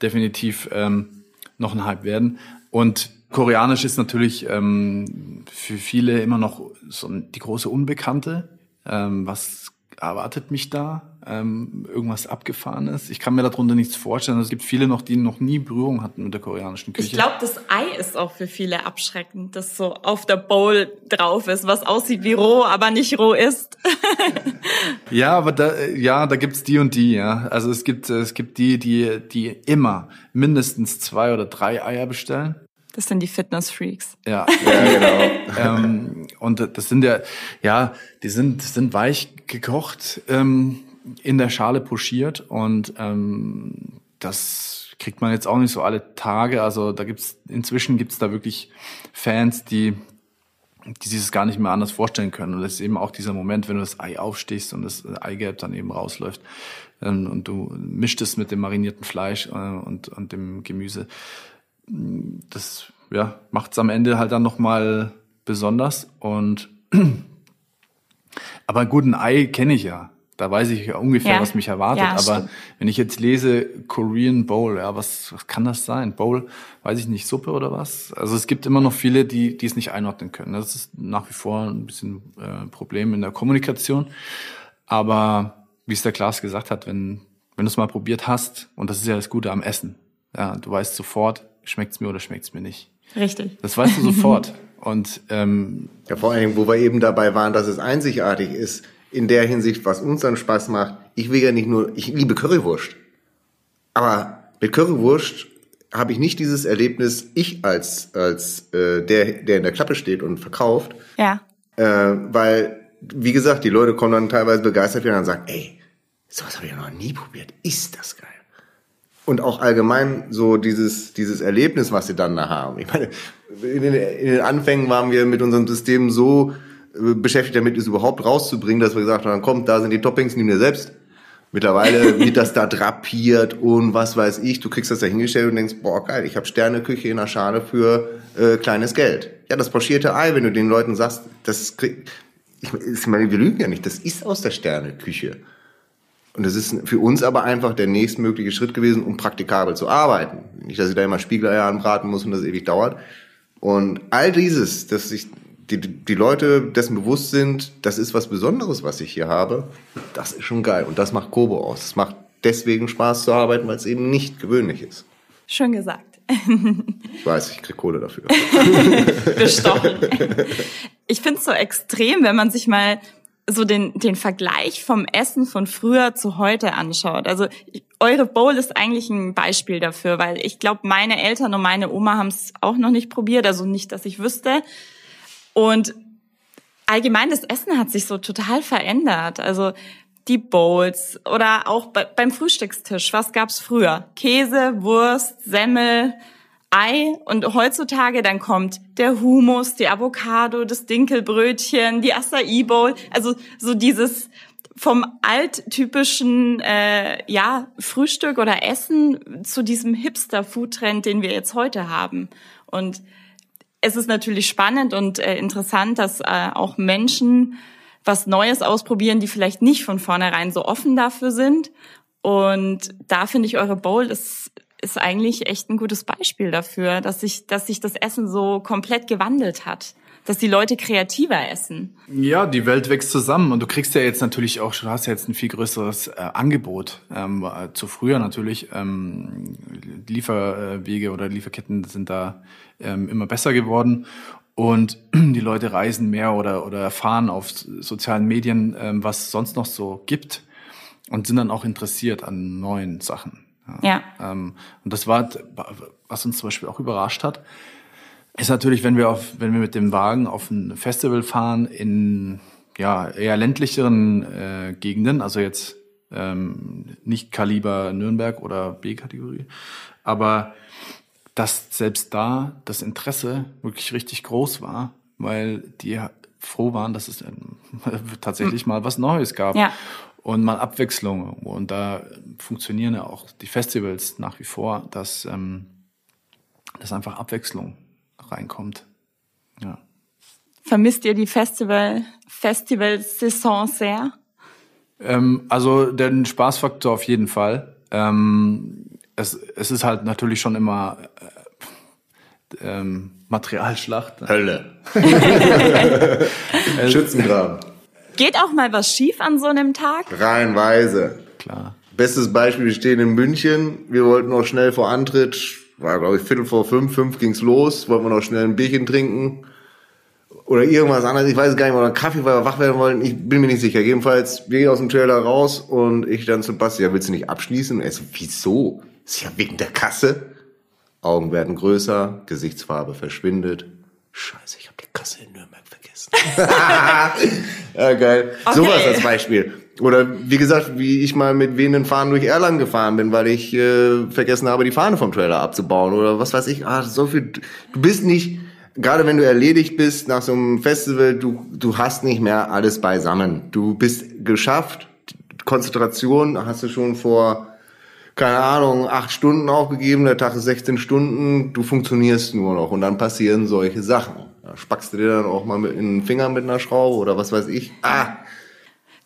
definitiv ähm, noch ein Hype werden. Und Koreanisch ist natürlich ähm, für viele immer noch so die große Unbekannte. Ähm, was erwartet mich da? Ähm, irgendwas Abgefahrenes. Ich kann mir darunter nichts vorstellen. Es gibt viele noch, die noch nie Berührung hatten mit der koreanischen Küche. Ich glaube, das Ei ist auch für viele abschreckend, das so auf der Bowl drauf ist, was aussieht wie roh, aber nicht roh ist. ja, aber da, ja, da gibt's die und die, ja. Also es gibt, es gibt die, die, die immer mindestens zwei oder drei Eier bestellen. Das sind die Fitness-Freaks. Ja, ja genau. ähm, und das sind ja, ja, die sind, sind weich gekocht. Ähm, in der Schale pochiert und ähm, das kriegt man jetzt auch nicht so alle Tage. Also da gibt's inzwischen gibt's da wirklich Fans, die die sich das gar nicht mehr anders vorstellen können. Und das ist eben auch dieser Moment, wenn du das Ei aufstichst und das Eigelb dann eben rausläuft ähm, und du mischt es mit dem marinierten Fleisch äh, und, und dem Gemüse. Das ja, macht es am Ende halt dann nochmal besonders. Und aber gut, ein Ei kenne ich ja. Da weiß ich ungefähr, ja. was mich erwartet. Ja, Aber wenn ich jetzt lese Korean Bowl, ja, was, was kann das sein? Bowl, weiß ich nicht, Suppe oder was? Also es gibt immer noch viele, die, die es nicht einordnen können. Das ist nach wie vor ein bisschen äh, Problem in der Kommunikation. Aber wie es der Klaas gesagt hat, wenn wenn du es mal probiert hast, und das ist ja das Gute am Essen, ja, du weißt sofort, schmeckt's mir oder schmeckt's mir nicht. Richtig. Das weißt du sofort. Und ähm, ja, vor allem, wo wir eben dabei waren, dass es einzigartig ist, in der Hinsicht, was uns dann Spaß macht. Ich will ja nicht nur, ich liebe Currywurst. Aber mit Currywurst habe ich nicht dieses Erlebnis, ich als, als äh, der, der in der Klappe steht und verkauft. Ja. Äh, weil, wie gesagt, die Leute kommen dann teilweise begeistert wieder und sagen, ey, sowas habe ich noch nie probiert. Ist das geil. Und auch allgemein so dieses, dieses Erlebnis, was sie dann da haben. Ich meine, in den, in den Anfängen waren wir mit unserem System so beschäftigt damit, es überhaupt rauszubringen, dass wir gesagt haben, kommt, da sind die Toppings, nimm dir selbst. Mittlerweile wird das da drapiert und was weiß ich. Du kriegst das da hingestellt und denkst, boah, geil, ich habe Sterneküche in der Schale für äh, kleines Geld. Ja, das pochierte Ei, wenn du den Leuten sagst, das krieg, ich, ich meine, wir lügen ja nicht, das ist aus der Sterneküche. Und das ist für uns aber einfach der nächstmögliche Schritt gewesen, um praktikabel zu arbeiten. Nicht, dass ich da immer Spiegeleier anbraten muss und das ewig dauert. Und all dieses, dass sich die, die Leute dessen bewusst sind, das ist was Besonderes, was ich hier habe, das ist schon geil. Und das macht Kobo aus. Es macht deswegen Spaß zu arbeiten, weil es eben nicht gewöhnlich ist. Schön gesagt. Ich weiß, ich krieg Kohle dafür. Bestochen. Ich finde es so extrem, wenn man sich mal so den, den Vergleich vom Essen von früher zu heute anschaut. Also eure Bowl ist eigentlich ein Beispiel dafür, weil ich glaube, meine Eltern und meine Oma haben es auch noch nicht probiert, also nicht, dass ich wüsste. Und allgemein das Essen hat sich so total verändert. Also die Bowls oder auch beim Frühstückstisch. Was gab's früher? Käse, Wurst, Semmel, Ei und heutzutage dann kommt der Hummus, die Avocado, das Dinkelbrötchen, die Acai Bowl, also so dieses vom alttypischen äh, ja Frühstück oder Essen zu diesem Hipster Foodtrend, den wir jetzt heute haben. Und es ist natürlich spannend und äh, interessant, dass äh, auch Menschen was Neues ausprobieren, die vielleicht nicht von vornherein so offen dafür sind. Und da finde ich eure Bowl ist ist eigentlich echt ein gutes Beispiel dafür, dass sich, dass sich das Essen so komplett gewandelt hat. Dass die Leute kreativer essen. Ja, die Welt wächst zusammen und du kriegst ja jetzt natürlich auch, du hast ja jetzt ein viel größeres äh, Angebot. Ähm, äh, zu früher natürlich. Ähm, Lieferwege oder Lieferketten sind da ähm, immer besser geworden und die Leute reisen mehr oder, oder erfahren auf sozialen Medien, ähm, was sonst noch so gibt und sind dann auch interessiert an neuen Sachen. Ja. Ähm, und das war, was uns zum Beispiel auch überrascht hat, ist natürlich, wenn wir auf, wenn wir mit dem Wagen auf ein Festival fahren in ja eher ländlicheren äh, Gegenden, also jetzt ähm, nicht Kaliber Nürnberg oder B-Kategorie, aber dass selbst da das Interesse wirklich richtig groß war, weil die froh waren, dass es tatsächlich mal was Neues gab. Ja und mal Abwechslung. Und da funktionieren ja auch die Festivals nach wie vor, dass, ähm, dass einfach Abwechslung reinkommt. Ja. Vermisst ihr die Festival, Festival-Saison sehr? Ähm, also den Spaßfaktor auf jeden Fall. Ähm, es, es ist halt natürlich schon immer äh, ähm, Materialschlacht. Hölle. Schützengraben. Geht auch mal was schief an so einem Tag? Reihenweise. Klar. Bestes Beispiel, wir stehen in München. Wir wollten noch schnell vor Antritt, war glaube ich Viertel vor fünf, fünf ging's los, wollten wir noch schnell ein Bierchen trinken. Oder irgendwas anderes, ich weiß gar nicht, oder einen Kaffee, weil wir wach werden wollen, ich bin mir nicht sicher. Jedenfalls, wir gehen aus dem Trailer raus und ich dann zu Basti, ja, willst du nicht abschließen? Und er so, wieso? Ist ja wegen der Kasse. Augen werden größer, Gesichtsfarbe verschwindet. Scheiße, ich habe die Kasse in Nürnberg vergessen. ja, geil. Okay. Sowas als Beispiel. Oder wie gesagt, wie ich mal mit wehenden Fahnen durch Erlangen gefahren bin, weil ich äh, vergessen habe, die Fahne vom Trailer abzubauen. Oder was weiß ich. Ah, so viel. Du bist nicht, gerade wenn du erledigt bist nach so einem Festival, du, du hast nicht mehr alles beisammen. Du bist geschafft. Konzentration hast du schon vor keine Ahnung, acht Stunden aufgegeben, der Tag ist 16 Stunden, du funktionierst nur noch und dann passieren solche Sachen. Da spackst du dir dann auch mal mit in den Finger mit einer Schraube oder was weiß ich. Ah!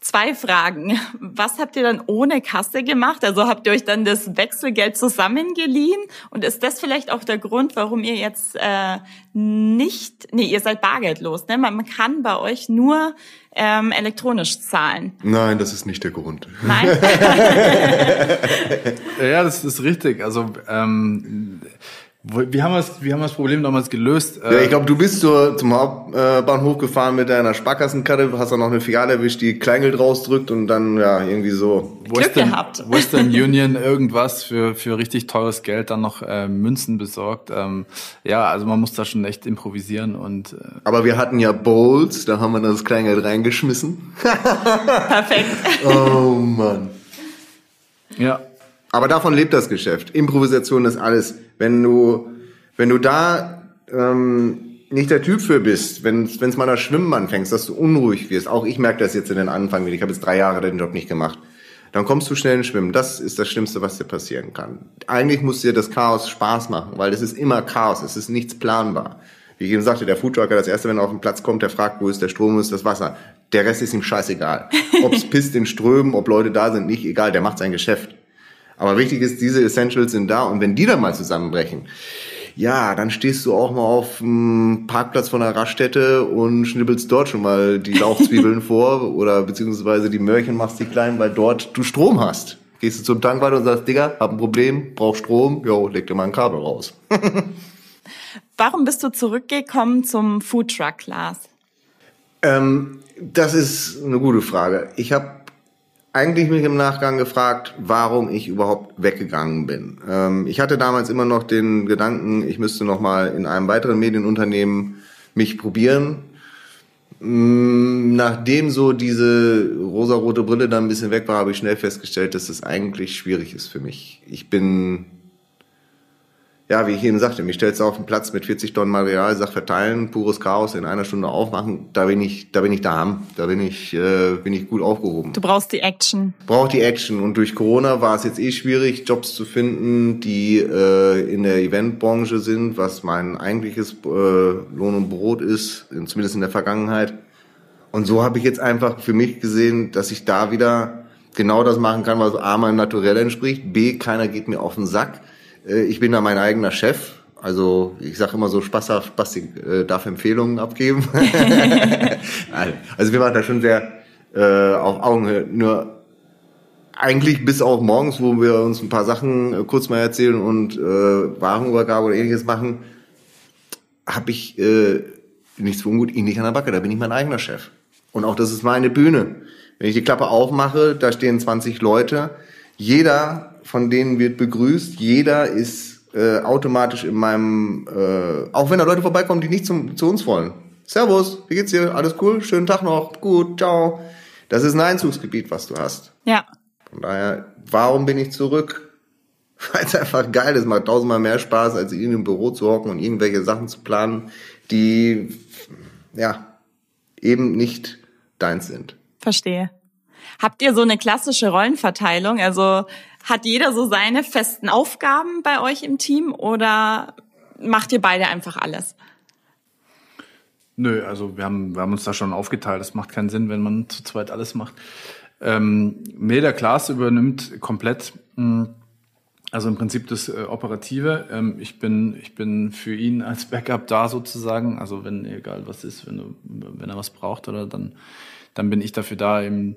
Zwei Fragen. Was habt ihr dann ohne Kasse gemacht? Also habt ihr euch dann das Wechselgeld zusammengeliehen? Und ist das vielleicht auch der Grund, warum ihr jetzt äh, nicht, nee, ihr seid bargeldlos, ne? Man kann bei euch nur ähm, elektronisch zahlen. Nein, das ist nicht der Grund. Nein. ja, das ist richtig. Also ähm, wie haben, wir wie haben wir das Problem damals gelöst? Ja, ich glaube, du bist so zum Hauptbahnhof gefahren mit deiner Sparkassenkarte, hast dann noch eine Filiale erwischt, die Kleingeld rausdrückt und dann ja irgendwie so. Glück Western, gehabt. Western Union irgendwas für, für richtig teures Geld dann noch äh, Münzen besorgt. Ähm, ja, also man muss da schon echt improvisieren und. Äh Aber wir hatten ja Bowls, da haben wir das Kleingeld reingeschmissen. Perfekt. oh Mann. Ja. Aber davon lebt das Geschäft. Improvisation ist alles. Wenn du, wenn du da ähm, nicht der Typ für bist, wenn es mal das Schwimmen anfängst, dass du unruhig wirst, auch ich merke das jetzt in den Anfang, ich habe jetzt drei Jahre den Job nicht gemacht, dann kommst du schnell ins Schwimmen. Das ist das Schlimmste, was dir passieren kann. Eigentlich muss dir das Chaos Spaß machen, weil es ist immer Chaos, es ist nichts planbar. Wie ich eben sagte, der Foodtrucker, das erste, wenn er auf den Platz kommt, der fragt, wo ist der Strom, wo ist das Wasser. Der Rest ist ihm scheißegal. Ob's pisst in Strömen, ob Leute da sind, nicht egal, der macht sein Geschäft. Aber wichtig ist, diese Essentials sind da und wenn die dann mal zusammenbrechen, ja, dann stehst du auch mal auf dem Parkplatz von der Raststätte und schnibbelst dort schon mal die Lauchzwiebeln vor oder beziehungsweise die Möhrchen machst die klein, weil dort du Strom hast. Gehst du zum Tankwart und sagst, Digga, hab ein Problem, brauch Strom, jo, leg dir mal ein Kabel raus. Warum bist du zurückgekommen zum Foodtruck, Lars? Ähm, das ist eine gute Frage. Ich habe eigentlich mich im Nachgang gefragt, warum ich überhaupt weggegangen bin. Ähm, ich hatte damals immer noch den Gedanken, ich müsste noch mal in einem weiteren Medienunternehmen mich probieren. Mm, nachdem so diese rosarote Brille dann ein bisschen weg war, habe ich schnell festgestellt, dass es eigentlich schwierig ist für mich. Ich bin ja, wie ich eben sagte, mich stellst du auf den Platz mit 40 Tonnen Material, sag verteilen, pures Chaos in einer Stunde aufmachen, da bin ich, da bin ich da, da bin ich, äh, bin ich gut aufgehoben. Du brauchst die Action. Brauch die Action und durch Corona war es jetzt eh schwierig, Jobs zu finden, die äh, in der Eventbranche sind, was mein eigentliches äh, Lohn und Brot ist, zumindest in der Vergangenheit. Und so habe ich jetzt einfach für mich gesehen, dass ich da wieder genau das machen kann, was A meinem Naturell entspricht, B keiner geht mir auf den Sack ich bin da mein eigener Chef. Also ich sage immer so spaßhaft, Basti äh, darf Empfehlungen abgeben. also wir waren da schon sehr äh, auf Augenhöhe. Nur eigentlich bis auch morgens, wo wir uns ein paar Sachen äh, kurz mal erzählen und äh, Warenübergabe oder ähnliches machen, habe ich äh, nichts für ungut, ihn nicht an der Backe. Da bin ich mein eigener Chef. Und auch das ist meine Bühne. Wenn ich die Klappe aufmache, da stehen 20 Leute. Jeder von denen wird begrüßt. Jeder ist äh, automatisch in meinem, äh, auch wenn da Leute vorbeikommen, die nicht zum, zu uns wollen. Servus, wie geht's dir? Alles cool? Schönen Tag noch. Gut, ciao. Das ist ein Einzugsgebiet, was du hast. Ja. Von daher, warum bin ich zurück? Weil es einfach geil ist, macht tausendmal mehr Spaß, als in einem Büro zu hocken und irgendwelche Sachen zu planen, die ja eben nicht deins sind. Verstehe. Habt ihr so eine klassische Rollenverteilung? Also hat jeder so seine festen Aufgaben bei euch im Team oder macht ihr beide einfach alles? Nö, also wir haben, wir haben uns da schon aufgeteilt. Das macht keinen Sinn, wenn man zu zweit alles macht. Ähm, Meda Klaas übernimmt komplett, mh, hm, also im Prinzip das äh, Operative. Ähm, ich bin, ich bin für ihn als Backup da sozusagen. Also wenn egal was ist, wenn, wenn er was braucht oder dann, dann bin ich dafür da, eben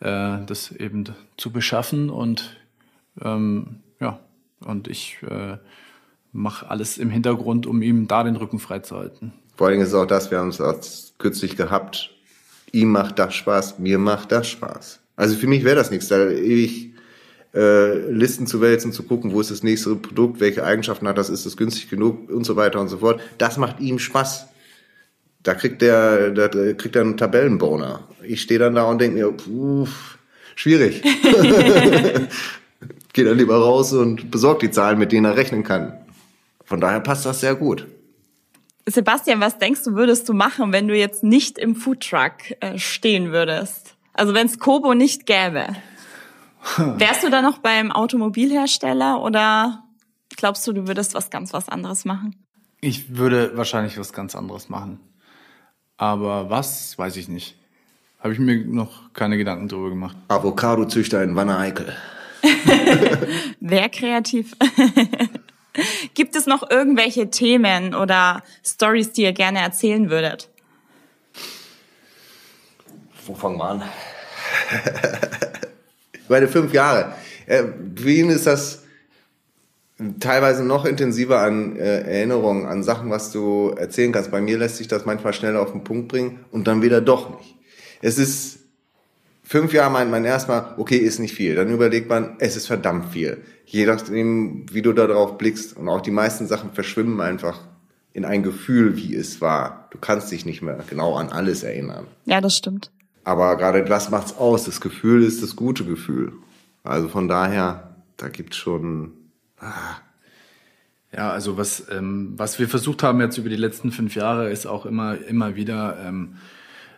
das eben zu beschaffen und ähm, ja, und ich äh, mache alles im Hintergrund, um ihm da den Rücken freizuhalten. Vor allen Dingen ist auch das, wir haben es auch kürzlich gehabt, ihm macht das Spaß, mir macht das Spaß. Also für mich wäre das nichts, da ewig äh, Listen zu wälzen, zu gucken, wo ist das nächste Produkt, welche Eigenschaften hat das, ist es günstig genug und so weiter und so fort. Das macht ihm Spaß. Da kriegt der, da kriegt er einen Tabellenboner. Ich stehe dann da und denke mir, puh, schwierig. geht er lieber raus und besorgt die Zahlen, mit denen er rechnen kann. Von daher passt das sehr gut. Sebastian, was denkst du, würdest du machen, wenn du jetzt nicht im Foodtruck äh, stehen würdest? Also wenn es Kobo nicht gäbe. Wärst du da noch beim Automobilhersteller oder glaubst du, du würdest was ganz was anderes machen? Ich würde wahrscheinlich was ganz anderes machen. Aber was, weiß ich nicht. habe ich mir noch keine Gedanken drüber gemacht. Avocado-Züchter in Wanne-Eickel. Wer kreativ. Gibt es noch irgendwelche Themen oder Stories, die ihr gerne erzählen würdet? Wo fangen wir an? Meine fünf Jahre. Äh, Wien ist das teilweise noch intensiver an äh, Erinnerungen, an Sachen, was du erzählen kannst. Bei mir lässt sich das manchmal schneller auf den Punkt bringen und dann wieder doch nicht. Es ist fünf Jahre meint man erstmal, okay, ist nicht viel. Dann überlegt man, es ist verdammt viel. Je nachdem, wie du da drauf blickst. Und auch die meisten Sachen verschwimmen einfach in ein Gefühl, wie es war. Du kannst dich nicht mehr genau an alles erinnern. Ja, das stimmt. Aber gerade das macht's aus. Das Gefühl ist das gute Gefühl. Also von daher, da gibt's schon. Ah. Ja, also was ähm, was wir versucht haben jetzt über die letzten fünf Jahre ist auch immer immer wieder ähm,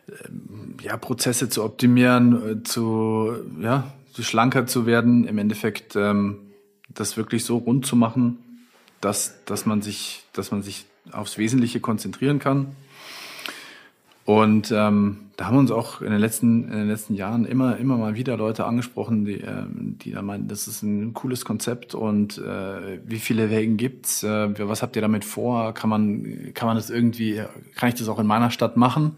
ähm ja Prozesse zu optimieren, äh, zu ja schlanker zu werden. Im Endeffekt ähm, das wirklich so rund zu machen, dass dass man sich dass man sich aufs Wesentliche konzentrieren kann und ähm, da haben uns auch in den letzten in den letzten Jahren immer immer mal wieder Leute angesprochen, die ähm, die da meinen, das ist ein cooles Konzept und äh, wie viele Wegen gibt's? Äh, was habt ihr damit vor? Kann man kann man das irgendwie kann ich das auch in meiner Stadt machen?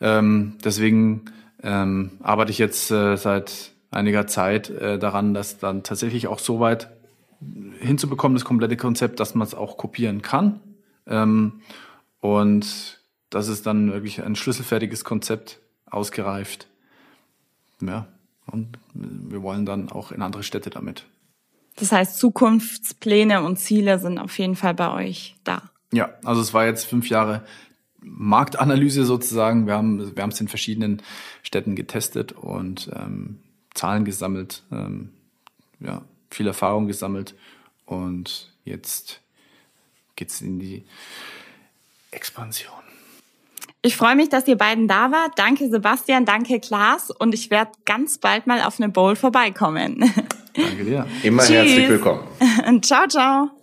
Ähm, deswegen ähm, arbeite ich jetzt äh, seit einiger Zeit äh, daran, dass dann tatsächlich auch so weit hinzubekommen, das komplette Konzept, dass man es auch kopieren kann. Ähm, und das ist dann wirklich ein schlüsselfertiges Konzept, ausgereift. Ja, und wir wollen dann auch in andere Städte damit. Das heißt, Zukunftspläne und Ziele sind auf jeden Fall bei euch da. Ja, also es war jetzt fünf Jahre Marktanalyse sozusagen. Wir haben wir haben es in verschiedenen Städten getestet und ähm, Zahlen gesammelt, ähm, ja, viel Erfahrung gesammelt und jetzt geht's in die Expansion. Ich freue mich, dass ihr beiden da wart. Danke Sebastian, danke Klaas und ich werde ganz bald mal auf eine Bowl vorbeikommen. Danke dir. Immer Tschüss. herzlich willkommen. ciao, ciao.